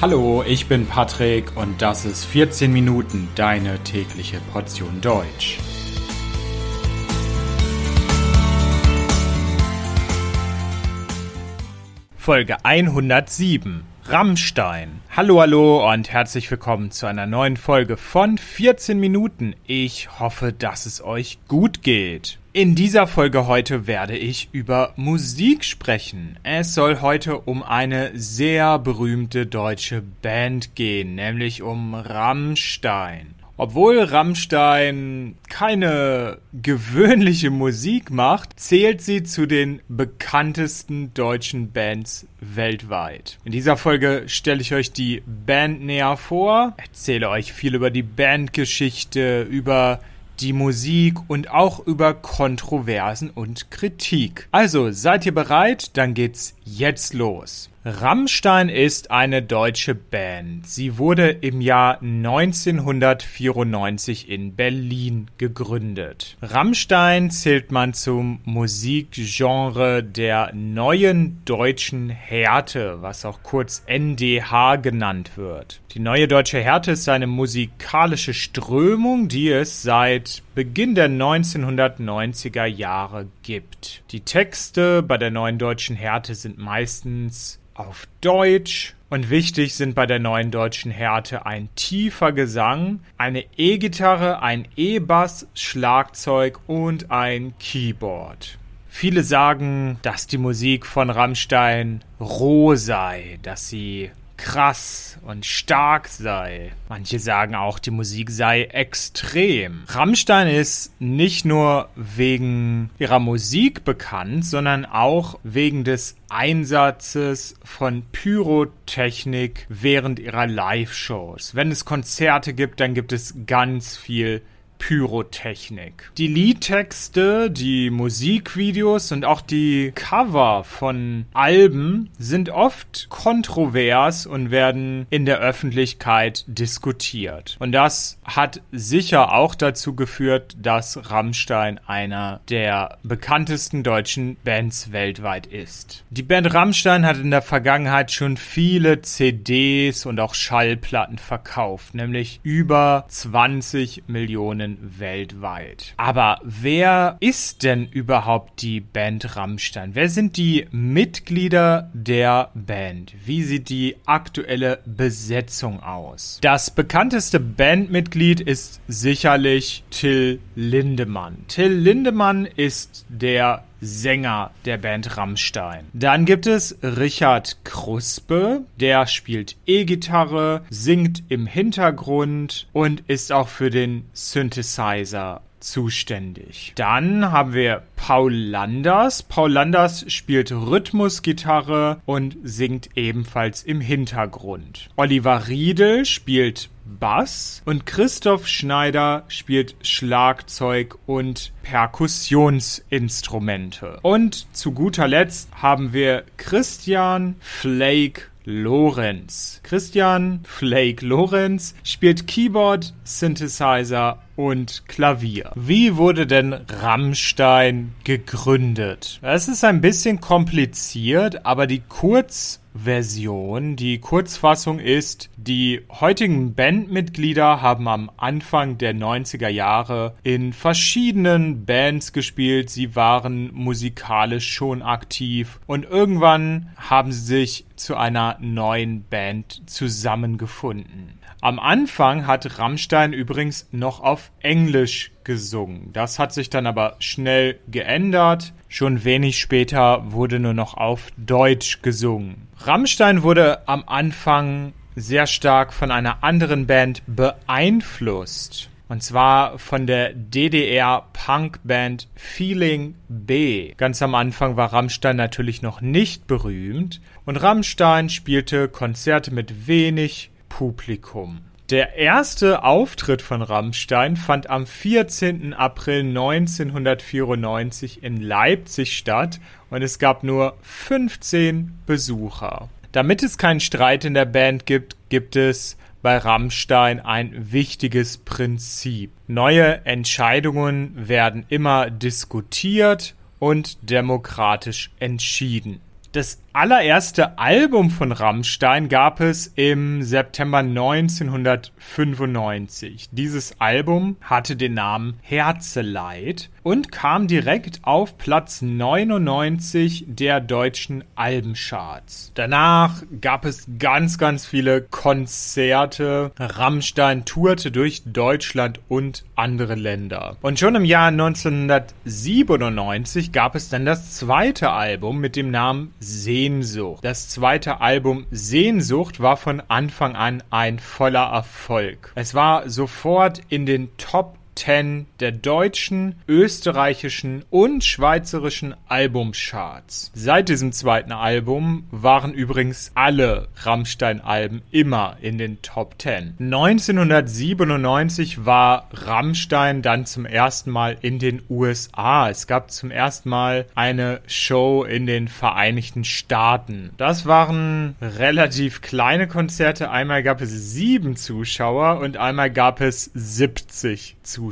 Hallo, ich bin Patrick und das ist 14 Minuten deine tägliche Portion Deutsch. Folge 107 Rammstein. Hallo, hallo und herzlich willkommen zu einer neuen Folge von 14 Minuten. Ich hoffe, dass es euch gut geht. In dieser Folge heute werde ich über Musik sprechen. Es soll heute um eine sehr berühmte deutsche Band gehen, nämlich um Rammstein. Obwohl Rammstein keine gewöhnliche Musik macht, zählt sie zu den bekanntesten deutschen Bands weltweit. In dieser Folge stelle ich euch die Band näher vor, erzähle euch viel über die Bandgeschichte, über die Musik und auch über Kontroversen und Kritik. Also seid ihr bereit? Dann geht's jetzt los. Rammstein ist eine deutsche Band. Sie wurde im Jahr 1994 in Berlin gegründet. Rammstein zählt man zum Musikgenre der neuen deutschen Härte, was auch kurz NDH genannt wird. Die neue deutsche Härte ist eine musikalische Strömung, die es seit Beginn der 1990er Jahre gibt. Die Texte bei der neuen deutschen Härte sind meistens auf Deutsch. Und wichtig sind bei der neuen deutschen Härte ein tiefer Gesang, eine E-Gitarre, ein E-Bass, Schlagzeug und ein Keyboard. Viele sagen, dass die Musik von Rammstein roh sei, dass sie krass und stark sei. Manche sagen auch, die Musik sei extrem. Rammstein ist nicht nur wegen ihrer Musik bekannt, sondern auch wegen des Einsatzes von Pyrotechnik während ihrer Live-Shows. Wenn es Konzerte gibt, dann gibt es ganz viel Pyrotechnik. Die Liedtexte, die Musikvideos und auch die Cover von Alben sind oft kontrovers und werden in der Öffentlichkeit diskutiert. Und das hat sicher auch dazu geführt, dass Rammstein einer der bekanntesten deutschen Bands weltweit ist. Die Band Rammstein hat in der Vergangenheit schon viele CDs und auch Schallplatten verkauft, nämlich über 20 Millionen Millionen weltweit. Aber wer ist denn überhaupt die Band Rammstein? Wer sind die Mitglieder der Band? Wie sieht die aktuelle Besetzung aus? Das bekannteste Bandmitglied ist sicherlich Till Lindemann. Till Lindemann ist der Sänger der Band Rammstein. Dann gibt es Richard Kruspe, der spielt E-Gitarre, singt im Hintergrund und ist auch für den Synthesizer zuständig. Dann haben wir Paul Landers. Paul Landers spielt Rhythmusgitarre und singt ebenfalls im Hintergrund. Oliver Riedel spielt Bass und Christoph Schneider spielt Schlagzeug und Perkussionsinstrumente. Und zu guter Letzt haben wir Christian Flake Lorenz. Christian Flake Lorenz spielt Keyboard, Synthesizer und Klavier. Wie wurde denn Rammstein gegründet? Es ist ein bisschen kompliziert, aber die Kurzversion, die Kurzfassung ist, die heutigen Bandmitglieder haben am Anfang der 90er Jahre in verschiedenen Bands gespielt. Sie waren musikalisch schon aktiv und irgendwann haben sie sich zu einer neuen Band zusammengefunden. Am Anfang hat Rammstein übrigens noch auf Englisch gesungen. Das hat sich dann aber schnell geändert. Schon wenig später wurde nur noch auf Deutsch gesungen. Rammstein wurde am Anfang sehr stark von einer anderen Band beeinflusst. Und zwar von der DDR-Punk-Band Feeling B. Ganz am Anfang war Rammstein natürlich noch nicht berühmt und Rammstein spielte Konzerte mit wenig Publikum. Der erste Auftritt von Rammstein fand am 14. April 1994 in Leipzig statt und es gab nur 15 Besucher. Damit es keinen Streit in der Band gibt, gibt es bei Rammstein ein wichtiges Prinzip. Neue Entscheidungen werden immer diskutiert und demokratisch entschieden. Das allererste Album von Rammstein gab es im September 1995. Dieses Album hatte den Namen Herzeleid und kam direkt auf Platz 99 der deutschen Albencharts. Danach gab es ganz, ganz viele Konzerte. Rammstein tourte durch Deutschland und andere Länder. Und schon im Jahr 1997 gab es dann das zweite Album mit dem Namen Sehnsucht. Das zweite Album Sehnsucht war von Anfang an ein voller Erfolg. Es war sofort in den Top 10 der deutschen, österreichischen und schweizerischen Albumcharts. Seit diesem zweiten Album waren übrigens alle Rammstein-Alben immer in den Top 10. 1997 war Rammstein dann zum ersten Mal in den USA. Es gab zum ersten Mal eine Show in den Vereinigten Staaten. Das waren relativ kleine Konzerte. Einmal gab es sieben Zuschauer und einmal gab es 70 Zuschauer.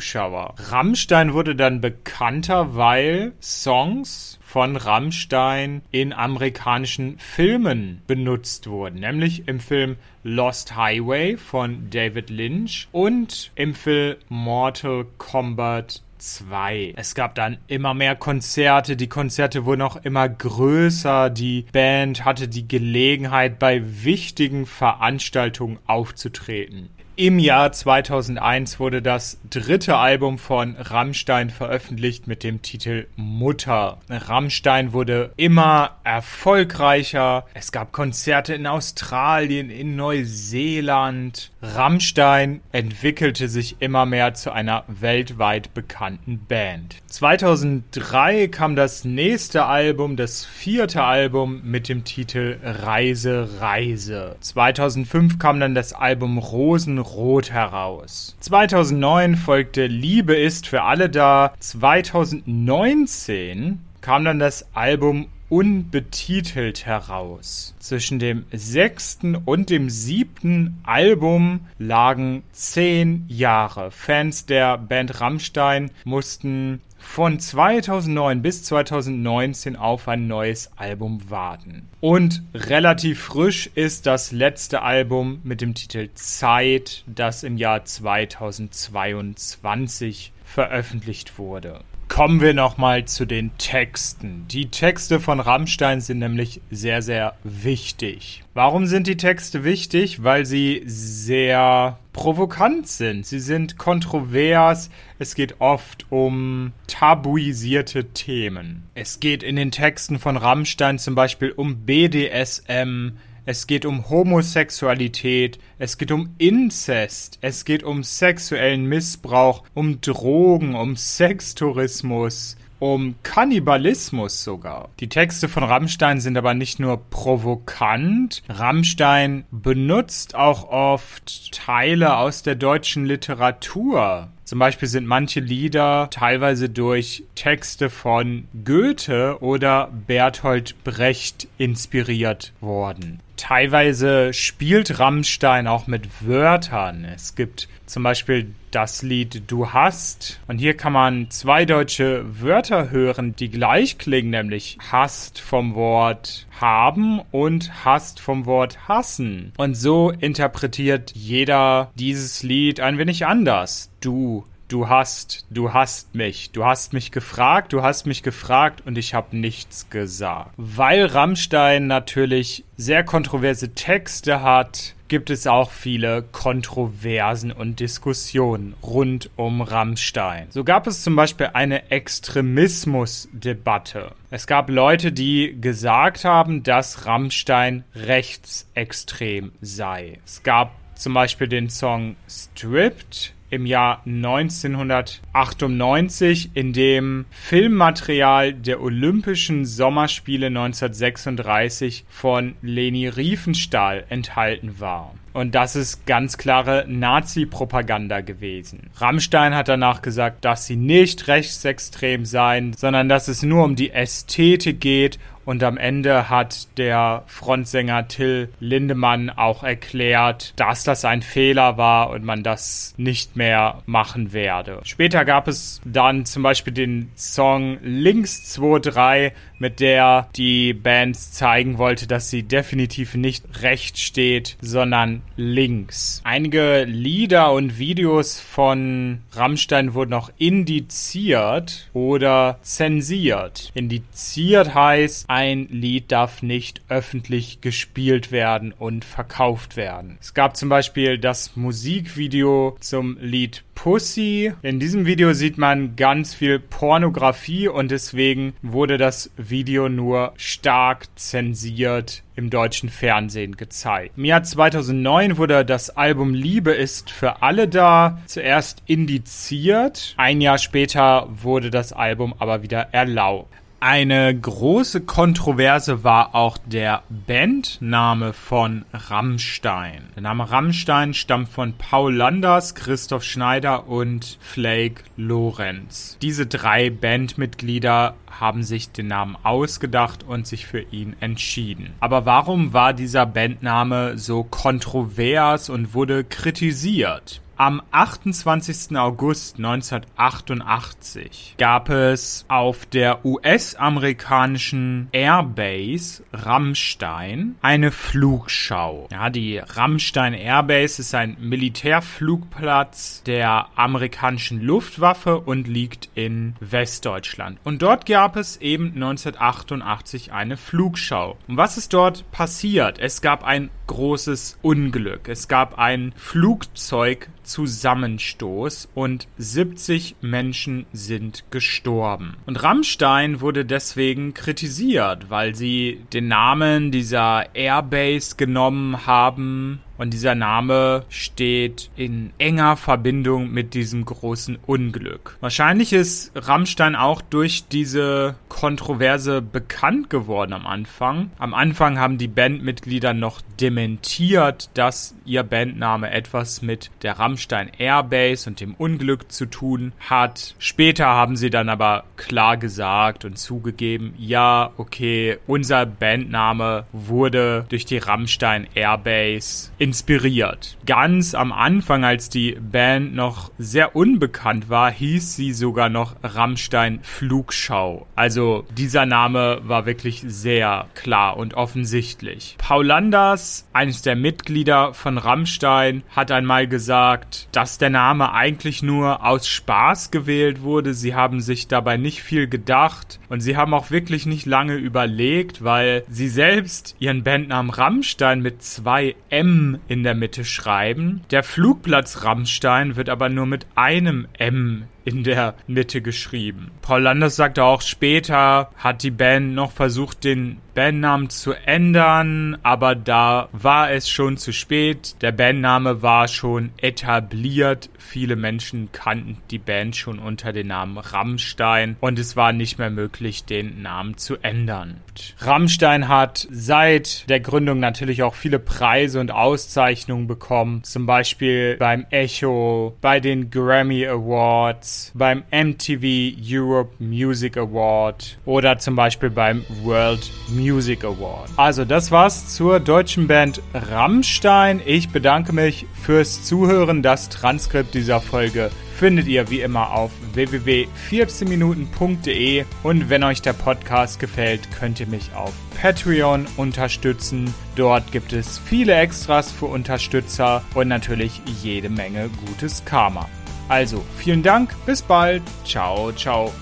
Rammstein wurde dann bekannter, weil Songs von Rammstein in amerikanischen Filmen benutzt wurden, nämlich im Film Lost Highway von David Lynch und im Film Mortal Kombat 2. Es gab dann immer mehr Konzerte, die Konzerte wurden auch immer größer, die Band hatte die Gelegenheit, bei wichtigen Veranstaltungen aufzutreten. Im Jahr 2001 wurde das dritte Album von Rammstein veröffentlicht mit dem Titel Mutter. Rammstein wurde immer erfolgreicher. Es gab Konzerte in Australien, in Neuseeland. Rammstein entwickelte sich immer mehr zu einer weltweit bekannten Band. 2003 kam das nächste Album, das vierte Album mit dem Titel Reise, Reise. 2005 kam dann das Album Rosen Rot heraus. 2009 folgte Liebe ist für alle da. 2019 kam dann das Album unbetitelt heraus. Zwischen dem sechsten und dem siebten Album lagen zehn Jahre. Fans der Band Rammstein mussten von 2009 bis 2019 auf ein neues Album warten. Und relativ frisch ist das letzte Album mit dem Titel Zeit, das im Jahr 2022 veröffentlicht wurde. Kommen wir nochmal zu den Texten. Die Texte von Rammstein sind nämlich sehr, sehr wichtig. Warum sind die Texte wichtig? Weil sie sehr provokant sind. Sie sind kontrovers. Es geht oft um tabuisierte Themen. Es geht in den Texten von Rammstein zum Beispiel um BDSM, es geht um Homosexualität, es geht um Inzest, es geht um sexuellen Missbrauch, um Drogen, um Sextourismus, um Kannibalismus sogar. Die Texte von Rammstein sind aber nicht nur provokant, Rammstein benutzt auch oft Teile aus der deutschen Literatur. Zum Beispiel sind manche Lieder teilweise durch Texte von Goethe oder Bertolt Brecht inspiriert worden. Teilweise spielt Rammstein auch mit Wörtern. Es gibt zum Beispiel das Lied Du hast. Und hier kann man zwei deutsche Wörter hören, die gleich klingen, nämlich hast vom Wort haben und hast vom Wort hassen. Und so interpretiert jeder dieses Lied ein wenig anders. Du du hast, du hast mich, du hast mich gefragt, du hast mich gefragt und ich habe nichts gesagt. Weil Rammstein natürlich sehr kontroverse Texte hat, gibt es auch viele Kontroversen und Diskussionen rund um Rammstein. So gab es zum Beispiel eine Extremismusdebatte. Es gab Leute, die gesagt haben, dass Rammstein rechtsextrem sei. Es gab zum Beispiel den Song Stripped im Jahr 1998, in dem Filmmaterial der Olympischen Sommerspiele 1936 von Leni Riefenstahl enthalten war. Und das ist ganz klare Nazi-Propaganda gewesen. Rammstein hat danach gesagt, dass sie nicht rechtsextrem seien, sondern dass es nur um die Ästhetik geht und am Ende hat der Frontsänger Till Lindemann auch erklärt, dass das ein Fehler war und man das nicht mehr machen werde. Später gab es dann zum Beispiel den Song Links 23, mit der die Band zeigen wollte, dass sie definitiv nicht rechts steht, sondern links. Einige Lieder und Videos von Rammstein wurden auch indiziert oder zensiert. Indiziert heißt, ein Lied darf nicht öffentlich gespielt werden und verkauft werden. Es gab zum Beispiel das Musikvideo zum Lied Pussy. In diesem Video sieht man ganz viel Pornografie und deswegen wurde das Video nur stark zensiert im deutschen Fernsehen gezeigt. Im Jahr 2009 wurde das Album Liebe ist für alle da zuerst indiziert. Ein Jahr später wurde das Album aber wieder erlaubt. Eine große Kontroverse war auch der Bandname von Rammstein. Der Name Rammstein stammt von Paul Landers, Christoph Schneider und Flake Lorenz. Diese drei Bandmitglieder haben sich den Namen ausgedacht und sich für ihn entschieden. Aber warum war dieser Bandname so kontrovers und wurde kritisiert? Am 28. August 1988 gab es auf der US-amerikanischen Airbase Rammstein eine Flugschau. Ja, die Rammstein Airbase ist ein Militärflugplatz der amerikanischen Luftwaffe und liegt in Westdeutschland. Und dort gab es eben 1988 eine Flugschau. Und was ist dort passiert? Es gab ein großes Unglück. Es gab ein Flugzeug Zusammenstoß und 70 Menschen sind gestorben. Und Rammstein wurde deswegen kritisiert, weil sie den Namen dieser Airbase genommen haben und dieser Name steht in enger Verbindung mit diesem großen Unglück. Wahrscheinlich ist Rammstein auch durch diese Kontroverse bekannt geworden am Anfang. Am Anfang haben die Bandmitglieder noch dementiert, dass ihr Bandname etwas mit der Rammstein Airbase und dem Unglück zu tun hat. Später haben sie dann aber klar gesagt und zugegeben, ja, okay, unser Bandname wurde durch die Rammstein Airbase inspiriert. Ganz am Anfang, als die Band noch sehr unbekannt war, hieß sie sogar noch Rammstein Flugschau. Also dieser Name war wirklich sehr klar und offensichtlich. Paul Landers, eines der Mitglieder von Rammstein, hat einmal gesagt, dass der Name eigentlich nur aus Spaß gewählt wurde. Sie haben sich dabei nicht viel gedacht und sie haben auch wirklich nicht lange überlegt, weil sie selbst ihren Bandnamen Rammstein mit zwei M in der Mitte schreiben. Der Flugplatz Rammstein wird aber nur mit einem M in der Mitte geschrieben. Paul Landers sagte auch später, hat die Band noch versucht, den Bandnamen zu ändern, aber da war es schon zu spät. Der Bandname war schon etabliert. Viele Menschen kannten die Band schon unter dem Namen Rammstein und es war nicht mehr möglich, den Namen zu ändern. Rammstein hat seit der Gründung natürlich auch viele Preise und Auszeichnungen bekommen, zum Beispiel beim Echo, bei den Grammy Awards, beim MTV Europe Music Award oder zum Beispiel beim World Music Award. Also das war's zur deutschen Band Rammstein. Ich bedanke mich fürs Zuhören. Das Transkript dieser Folge findet ihr wie immer auf www.14minuten.de und wenn euch der Podcast gefällt, könnt ihr mich auf Patreon unterstützen. Dort gibt es viele Extras für Unterstützer und natürlich jede Menge gutes Karma. Also, vielen Dank, bis bald, ciao, ciao.